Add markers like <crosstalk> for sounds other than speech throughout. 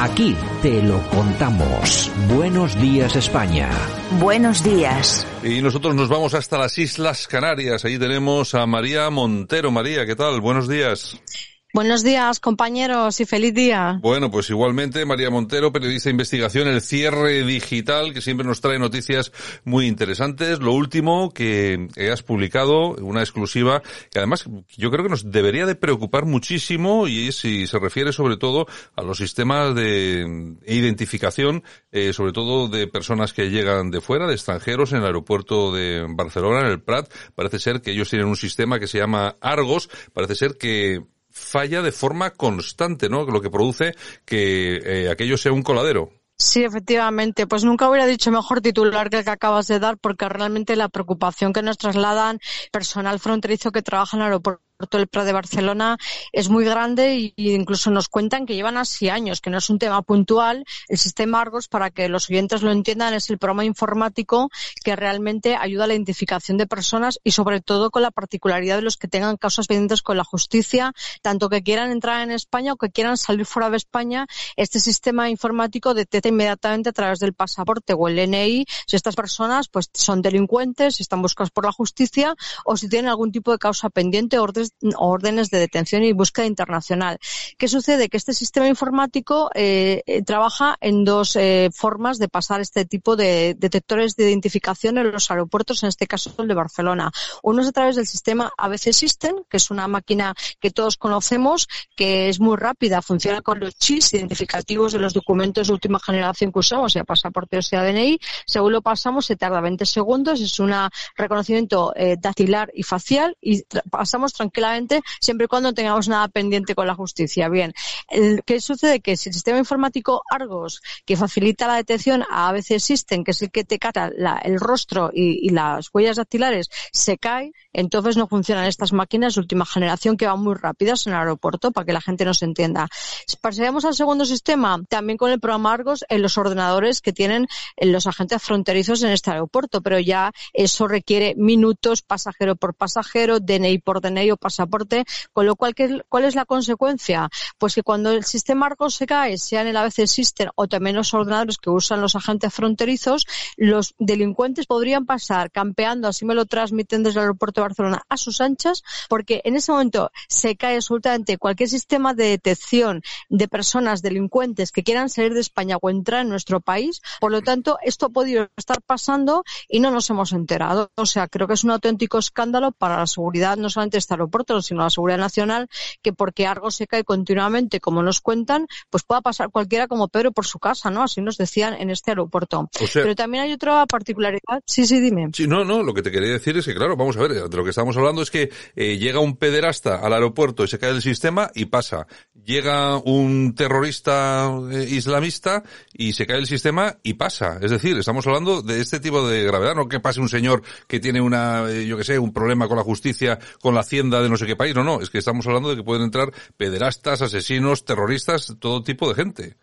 Aquí te lo contamos. Buenos días España. Buenos días. Y nosotros nos vamos hasta las Islas Canarias. Allí tenemos a María Montero. María, ¿qué tal? Buenos días. Buenos días, compañeros, y feliz día. Bueno, pues igualmente, María Montero, periodista de investigación, el cierre digital, que siempre nos trae noticias muy interesantes. Lo último que has publicado, una exclusiva, que además yo creo que nos debería de preocupar muchísimo, y si se refiere sobre todo a los sistemas de identificación, eh, sobre todo de personas que llegan de fuera, de extranjeros, en el aeropuerto de Barcelona, en el Prat. Parece ser que ellos tienen un sistema que se llama Argos. Parece ser que falla de forma constante, ¿no? Lo que produce que eh, aquello sea un coladero. Sí, efectivamente. Pues nunca hubiera dicho mejor titular que el que acabas de dar, porque realmente la preocupación que nos trasladan personal fronterizo que trabaja en el aeropuerto el Prat de Barcelona es muy grande e incluso nos cuentan que llevan así años, que no es un tema puntual. El sistema Argos, para que los oyentes lo entiendan, es el programa informático que realmente ayuda a la identificación de personas y sobre todo con la particularidad de los que tengan causas pendientes con la justicia, tanto que quieran entrar en España o que quieran salir fuera de España. Este sistema informático detecta inmediatamente a través del pasaporte o el NI si estas personas pues son delincuentes, si están buscadas por la justicia o si tienen algún tipo de causa pendiente o órdenes de detención y búsqueda internacional. ¿Qué sucede? Que este sistema informático eh, eh, trabaja en dos eh, formas de pasar este tipo de detectores de identificación en los aeropuertos, en este caso el de Barcelona. Uno es a través del sistema ABC System, que es una máquina que todos conocemos, que es muy rápida, funciona con los chips identificativos de los documentos de última generación que usamos, sea pasaporte o sea DNI. Según lo pasamos, se tarda 20 segundos, es un reconocimiento dactilar y facial y pasamos tranquilamente siempre y cuando tengamos nada pendiente con la justicia. Bien, ¿qué sucede? Que si el sistema informático Argos, que facilita la detección, a veces existen, que es el que te cata el rostro y, las huellas dactilares, se cae, entonces no funcionan estas máquinas de última generación que van muy rápidas en el aeropuerto, para que la gente nos entienda. Pasaremos al segundo sistema, también con el programa Argos, en los ordenadores que tienen los agentes fronterizos en este aeropuerto, pero ya eso requiere minutos, pasajero por pasajero, DNI por DNI o pasaporte, con lo cual, ¿cuál es la consecuencia? Pues que cuando el sistema Argos se cae, sea en el ABC System o también los ordenadores que usan los agentes fronterizos, los delincuentes podrían pasar campeando, así me lo transmiten desde el aeropuerto de Barcelona, a sus anchas, porque en ese momento se cae absolutamente cualquier sistema de detección de personas delincuentes que quieran salir de España o entrar en nuestro país. Por lo tanto, esto ha podido estar pasando y no nos hemos enterado. O sea, creo que es un auténtico escándalo para la seguridad no solamente de este aeropuerto, sino la seguridad nacional, que porque algo se cae continuamente, como nos cuentan, pues pueda pasar cualquiera como Pedro por su casa, ¿no? Así nos decían en este aeropuerto. Pero también hay otra particularidad. Sí, sí, dime. Sí, no, no, lo que te quería decir es que, claro, vamos a ver, de lo que estamos hablando es que eh, llega un pederasta al aeropuerto y se cae del sistema y pasa. Llega un terrorista eh, islamista y se cae el sistema y pasa. Es decir, estamos hablando de este tipo de gravedad, no que pase un señor que tiene una, eh, yo que sé, un problema con la justicia, con la hacienda de no sé qué país. No, no, es que estamos hablando de que pueden entrar pederastas, asesinos, terroristas, todo tipo de gente.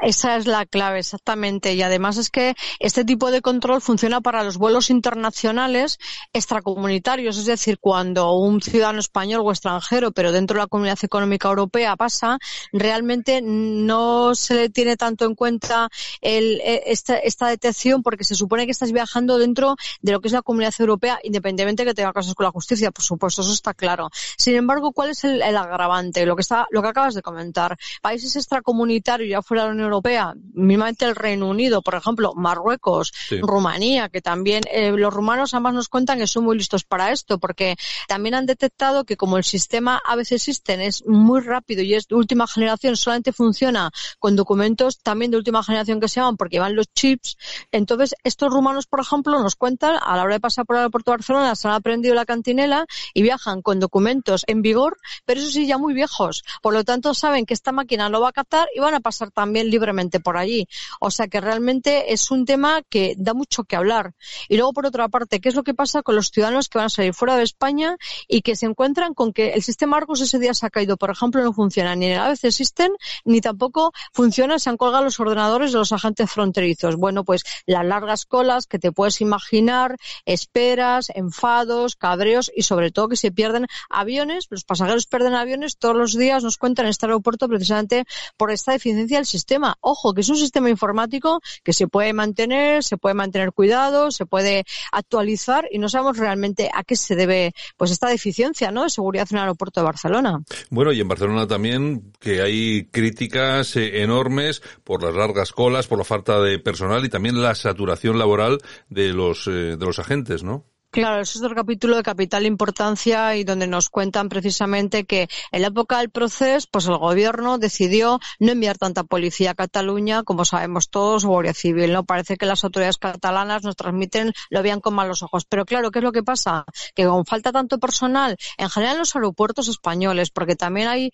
Esa es la clave, exactamente. Y además es que este tipo de control funciona para los vuelos internacionales extracomunitarios. Es decir, cuando un ciudadano español o extranjero, pero dentro de la Comunidad Económica Europea pasa, realmente no se le tiene tanto en cuenta el, e, esta, esta, detección porque se supone que estás viajando dentro de lo que es la Comunidad Europea, independientemente de que tenga casos con la justicia. Por supuesto, eso está claro. Sin embargo, ¿cuál es el, el agravante? Lo que, está, lo que acabas de comentar. Países extracomunitarios ya fuera de la Unión Europea, mismamente el Reino Unido, por ejemplo, Marruecos, Rumanía, que también eh, los rumanos además nos cuentan que son muy listos para esto, porque también han detectado que como el sistema a veces existen es muy rápido y es de última generación, solamente funciona con documentos también de última generación que se llaman porque van los chips. Entonces, estos rumanos, por ejemplo, nos cuentan a la hora de pasar por el aeropuerto de Barcelona, se han aprendido la cantinela y viajan con documentos en vigor, pero eso sí, ya muy viejos. Por lo tanto, saben que esta máquina lo va a captar y van a pasar también libremente por allí. O sea que realmente es un tema que da mucho que hablar. Y luego, por otra parte, ¿qué es lo que pasa con los ciudadanos que van a salir fuera de España y que se encuentran con que el sistema Argos ese día se ha caído? Por ejemplo, no funciona ni en el ABC System ni tampoco funciona, se han colgado los ordenadores de los agentes fronterizos. Bueno, pues las largas colas que te puedes imaginar, esperas, enfados, cabreos y sobre todo que se pierden aviones, los pasajeros pierden aviones todos los días, nos cuentan en este aeropuerto precisamente por esta deficiencia del sistema Ojo, que es un sistema informático que se puede mantener, se puede mantener cuidado, se puede actualizar y no sabemos realmente a qué se debe pues esta deficiencia ¿no? de seguridad en el aeropuerto de Barcelona. Bueno, y en Barcelona también que hay críticas eh, enormes por las largas colas, por la falta de personal y también la saturación laboral de los, eh, de los agentes, ¿no? Claro, eso es otro capítulo de capital importancia y donde nos cuentan precisamente que en la época del proceso, pues el gobierno decidió no enviar tanta policía a Cataluña, como sabemos todos, o Guardia Civil, ¿no? Parece que las autoridades catalanas nos transmiten, lo vean con malos ojos. Pero claro, ¿qué es lo que pasa? Que con falta tanto personal, en general en los aeropuertos españoles, porque también hay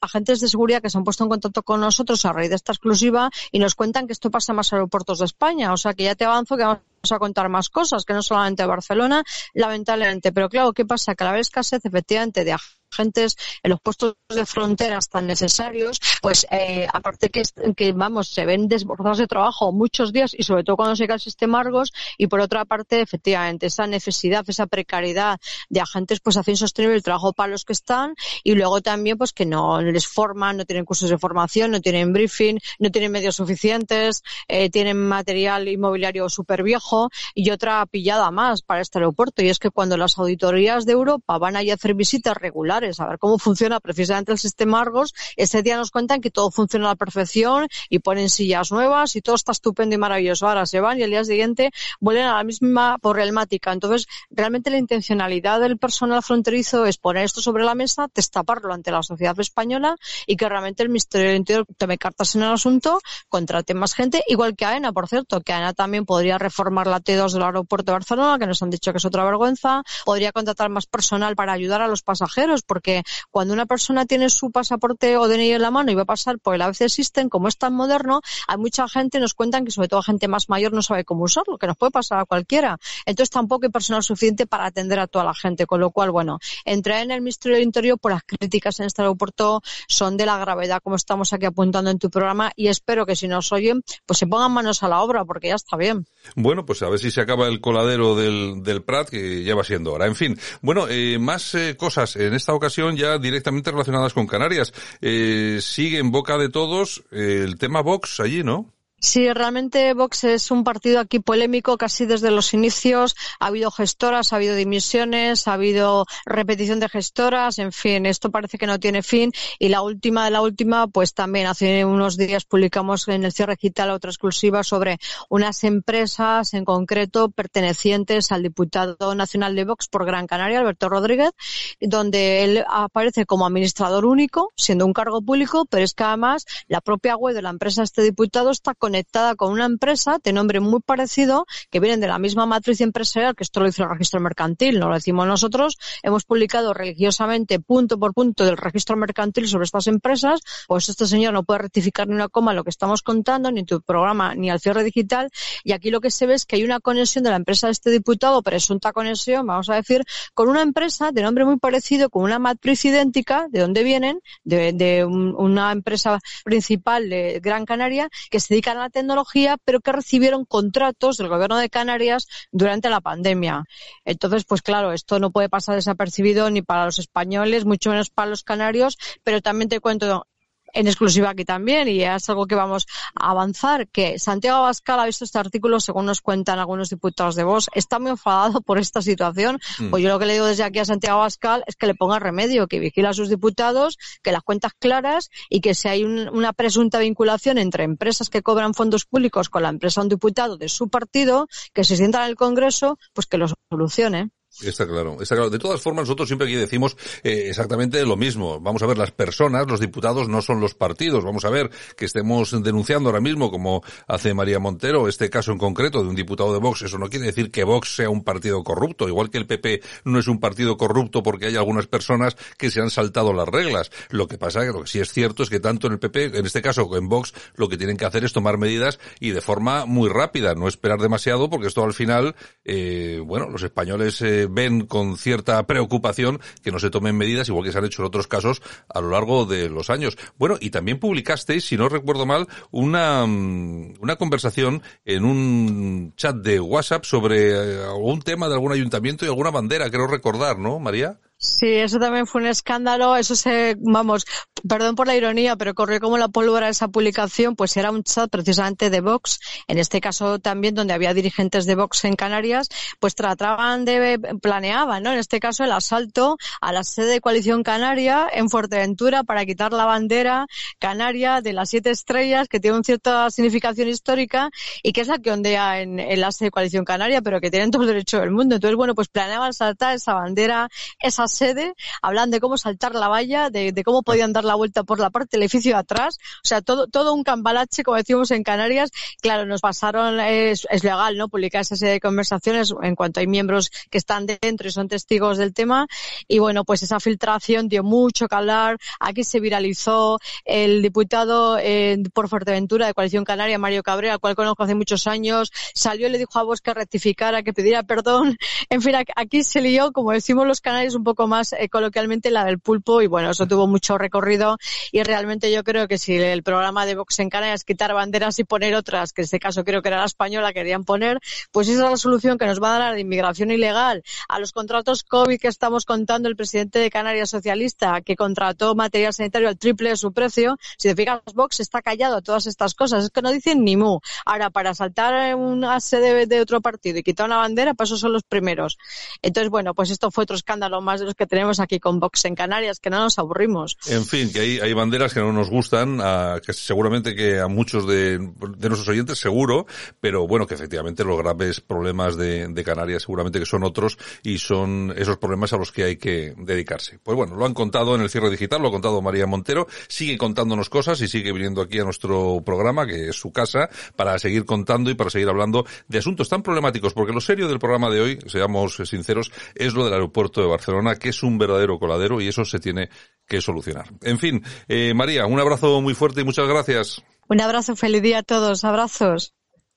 agentes de seguridad que se han puesto en contacto con nosotros a raíz de esta exclusiva y nos cuentan que esto pasa en más aeropuertos de España. O sea que ya te avanzo que vamos a contar más cosas, que no solamente Barcelona, lamentablemente. Pero claro, ¿qué pasa? Que a la vez escasez efectivamente de agentes en los puestos de fronteras tan necesarios, pues eh, aparte que, vamos, se ven desbordados de trabajo muchos días y sobre todo cuando se cae el sistema Argos y por otra parte, efectivamente, esa necesidad, esa precariedad de agentes pues hacen sostenible el trabajo para los que están y luego también pues que no les forman, no tienen cursos de formación, no tienen briefing, no tienen medios suficientes, eh, tienen material inmobiliario súper viejo y otra pillada más para este aeropuerto y es que cuando las auditorías de Europa van a hacer visitas regulares a ver cómo funciona precisamente el sistema Argos. Ese día nos cuentan que todo funciona a la perfección y ponen sillas nuevas y todo está estupendo y maravilloso. Ahora se van y el día siguiente vuelven a la misma problemática. Entonces, realmente la intencionalidad del personal fronterizo es poner esto sobre la mesa, destaparlo ante la sociedad española y que realmente el Ministerio del Interior tome cartas en el asunto, contrate más gente, igual que AENA, por cierto, que AENA también podría reformar la T2 del aeropuerto de Barcelona, que nos han dicho que es otra vergüenza, podría contratar más personal para ayudar a los pasajeros, porque cuando una persona tiene su pasaporte o DNI en la mano y va a pasar por el ABC System, como es tan moderno, hay mucha gente, nos cuentan que sobre todo gente más mayor no sabe cómo usarlo, que nos puede pasar a cualquiera. Entonces tampoco hay personal suficiente para atender a toda la gente, con lo cual, bueno, entrar en el Ministerio del Interior por las críticas en este aeropuerto son de la gravedad, como estamos aquí apuntando en tu programa, y espero que si nos oyen, pues se pongan manos a la obra, porque ya está bien. Bueno, pues a ver si se acaba el coladero del, del Prat, que ya va siendo hora. En fin, bueno, eh, más eh, cosas en esta ocasión ya directamente relacionadas con Canarias. Eh, sigue en boca de todos el tema Vox allí, ¿no? Sí, realmente Vox es un partido aquí polémico casi desde los inicios. Ha habido gestoras, ha habido dimisiones, ha habido repetición de gestoras, en fin, esto parece que no tiene fin. Y la última de la última, pues también hace unos días publicamos en el cierre digital otra exclusiva sobre unas empresas en concreto pertenecientes al diputado nacional de Vox por Gran Canaria, Alberto Rodríguez, donde él aparece como administrador único, siendo un cargo público, pero es que además la propia web de la empresa de este diputado está con conectada con una empresa de nombre muy parecido que vienen de la misma matriz empresarial, que esto lo hizo el registro mercantil, no lo decimos nosotros. Hemos publicado religiosamente punto por punto del registro mercantil sobre estas empresas, pues este señor no puede rectificar ni una coma lo que estamos contando, ni tu programa, ni al cierre digital. Y aquí lo que se ve es que hay una conexión de la empresa de este diputado, presunta conexión, vamos a decir, con una empresa de nombre muy parecido, con una matriz idéntica, de donde vienen, de, de una empresa principal de Gran Canaria, que se dedican a la tecnología, pero que recibieron contratos del gobierno de Canarias durante la pandemia. Entonces, pues claro, esto no puede pasar desapercibido ni para los españoles, mucho menos para los canarios, pero también te cuento en exclusiva aquí también y es algo que vamos a avanzar, que Santiago Abascal ha visto este artículo, según nos cuentan algunos diputados de Vox, está muy enfadado por esta situación. Mm. Pues yo lo que le digo desde aquí a Santiago Abascal es que le ponga remedio, que vigila a sus diputados, que las cuentas claras y que si hay una presunta vinculación entre empresas que cobran fondos públicos con la empresa de un diputado de su partido, que se sienta en el Congreso, pues que lo solucione. Está claro, está claro. De todas formas, nosotros siempre aquí decimos eh, exactamente lo mismo. Vamos a ver, las personas, los diputados no son los partidos. Vamos a ver que estemos denunciando ahora mismo, como hace María Montero, este caso en concreto de un diputado de Vox. Eso no quiere decir que Vox sea un partido corrupto, igual que el PP no es un partido corrupto porque hay algunas personas que se han saltado las reglas. Lo que pasa, que lo que sí es cierto es que tanto en el PP, en este caso en Vox, lo que tienen que hacer es tomar medidas y de forma muy rápida, no esperar demasiado, porque esto al final, eh, bueno, los españoles eh, ven con cierta preocupación que no se tomen medidas, igual que se han hecho en otros casos a lo largo de los años. Bueno, y también publicasteis, si no recuerdo mal, una, mm, una conversación en un chat de WhatsApp sobre eh, algún tema de algún ayuntamiento y alguna bandera, creo recordar, ¿no, María? Sí, eso también fue un escándalo. Eso se, vamos, perdón por la ironía, pero corrió como la pólvora esa publicación, pues era un chat precisamente de Vox, en este caso también donde había dirigentes de Vox en Canarias, pues trataban de, planeaban, ¿no? En este caso el asalto a la sede de Coalición Canaria en Fuerteventura para quitar la bandera canaria de las siete estrellas, que tiene una cierta significación histórica y que es la que ondea en, la sede de Coalición Canaria, pero que tienen todo el derecho del mundo. Entonces, bueno, pues planeaban saltar esa bandera, esa sede, hablan de cómo saltar la valla, de, cómo podían dar la vuelta por la parte del edificio de atrás, o sea, todo, todo un cambalache, como decimos en Canarias. Claro, nos pasaron, es, es legal, ¿no? Publicar esa serie de conversaciones en cuanto hay miembros que están dentro y son testigos del tema. Y bueno, pues esa filtración dio mucho que hablar. Aquí se viralizó el diputado eh, por Fuerteventura de Coalición Canaria, Mario Cabrera, al cual conozco hace muchos años, salió y le dijo a vos que rectificara, que pidiera perdón. <laughs> En fin, aquí se lió, como decimos los canarios, un poco más eh, coloquialmente la del pulpo y bueno, eso tuvo mucho recorrido y realmente yo creo que si el programa de Vox en Canarias quitar banderas y poner otras, que en este caso creo que era la española, querían poner, pues esa es la solución que nos va a dar la inmigración ilegal, a los contratos COVID que estamos contando el presidente de Canarias socialista, que contrató material sanitario al triple de su precio. Si te fijas, Vox está callado a todas estas cosas, es que no dicen ni mu. Ahora, para saltar una sede de otro partido y quitar una bandera, pues esos son los primeros. Entonces, bueno, pues esto fue otro escándalo más de los que tenemos aquí con Vox en Canarias, que no nos aburrimos. En fin, que hay, hay banderas que no nos gustan, que seguramente que a muchos de, de, nuestros oyentes seguro, pero bueno, que efectivamente los graves problemas de, de Canarias seguramente que son otros y son esos problemas a los que hay que dedicarse. Pues bueno, lo han contado en el cierre digital, lo ha contado María Montero, sigue contándonos cosas y sigue viniendo aquí a nuestro programa, que es su casa, para seguir contando y para seguir hablando de asuntos tan problemáticos, porque lo serio del programa de hoy, seamos sinceros, es lo del aeropuerto de Barcelona, que es un verdadero coladero y eso se tiene que solucionar. En fin, eh, María, un abrazo muy fuerte y muchas gracias. Un abrazo, feliz día a todos. Abrazos.